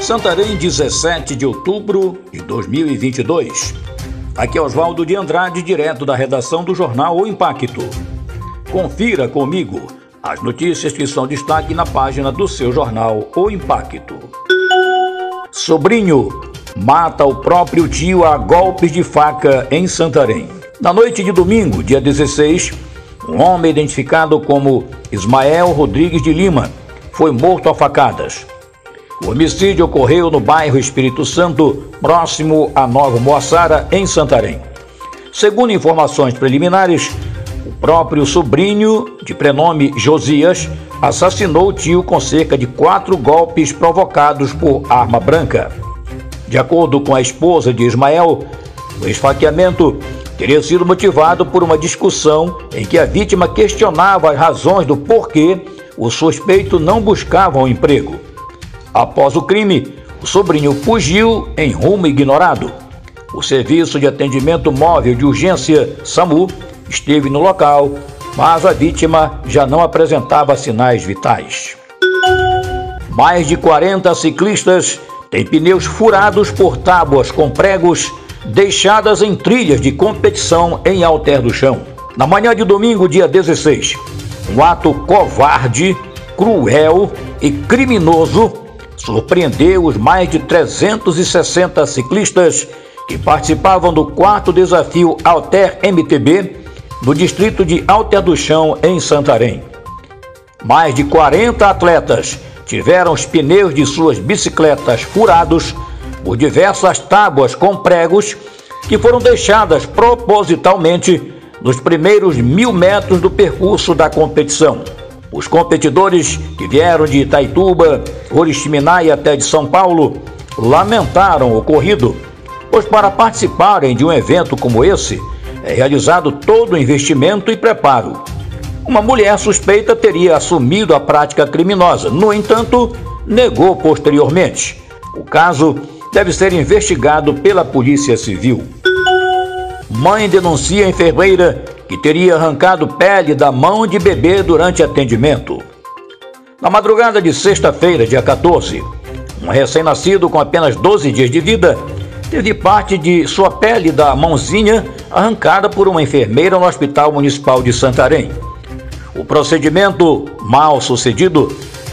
Santarém, 17 de outubro de 2022. Aqui é Oswaldo de Andrade, direto da redação do jornal O Impacto. Confira comigo as notícias que são destaque na página do seu jornal O Impacto. Sobrinho mata o próprio tio a golpes de faca em Santarém. Na noite de domingo, dia 16, um homem identificado como Ismael Rodrigues de Lima foi morto a facadas. O homicídio ocorreu no bairro Espírito Santo, próximo a Nova Moaçara, em Santarém. Segundo informações preliminares, o próprio sobrinho, de prenome Josias, assassinou o tio com cerca de quatro golpes provocados por arma branca. De acordo com a esposa de Ismael, o esfaqueamento teria sido motivado por uma discussão em que a vítima questionava as razões do porquê o suspeito não buscava um emprego. Após o crime, o sobrinho fugiu em rumo ignorado. O Serviço de Atendimento Móvel de Urgência SAMU esteve no local, mas a vítima já não apresentava sinais vitais. Mais de 40 ciclistas têm pneus furados por tábuas com pregos deixadas em trilhas de competição em Alter do Chão. Na manhã de domingo, dia 16, um ato covarde, cruel e criminoso surpreendeu os mais de 360 ciclistas que participavam do quarto desafio Alter MTB no distrito de Alter do Chão, em Santarém. Mais de 40 atletas tiveram os pneus de suas bicicletas furados por diversas tábuas com pregos que foram deixadas propositalmente nos primeiros mil metros do percurso da competição. Os competidores que vieram de Itaituba, Oriximiná até de São Paulo lamentaram o ocorrido, pois para participarem de um evento como esse é realizado todo o investimento e preparo. Uma mulher suspeita teria assumido a prática criminosa, no entanto, negou posteriormente. O caso deve ser investigado pela Polícia Civil. Mãe denuncia enfermeira que teria arrancado pele da mão de bebê durante atendimento. Na madrugada de sexta-feira, dia 14, um recém-nascido com apenas 12 dias de vida teve parte de sua pele da mãozinha arrancada por uma enfermeira no Hospital Municipal de Santarém. O procedimento mal sucedido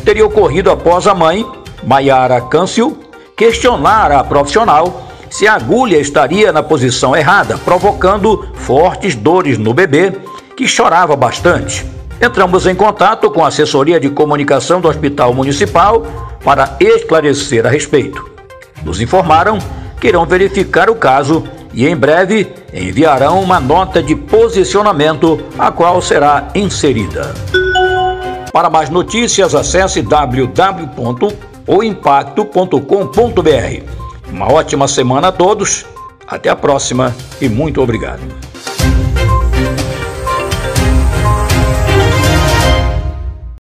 teria ocorrido após a mãe, Maiara Câncio, questionar a profissional se a agulha estaria na posição errada, provocando fortes dores no bebê, que chorava bastante. Entramos em contato com a assessoria de comunicação do Hospital Municipal para esclarecer a respeito. Nos informaram que irão verificar o caso e em breve enviarão uma nota de posicionamento, a qual será inserida. Para mais notícias, acesse www.oimpacto.com.br. Uma ótima semana a todos, até a próxima e muito obrigado.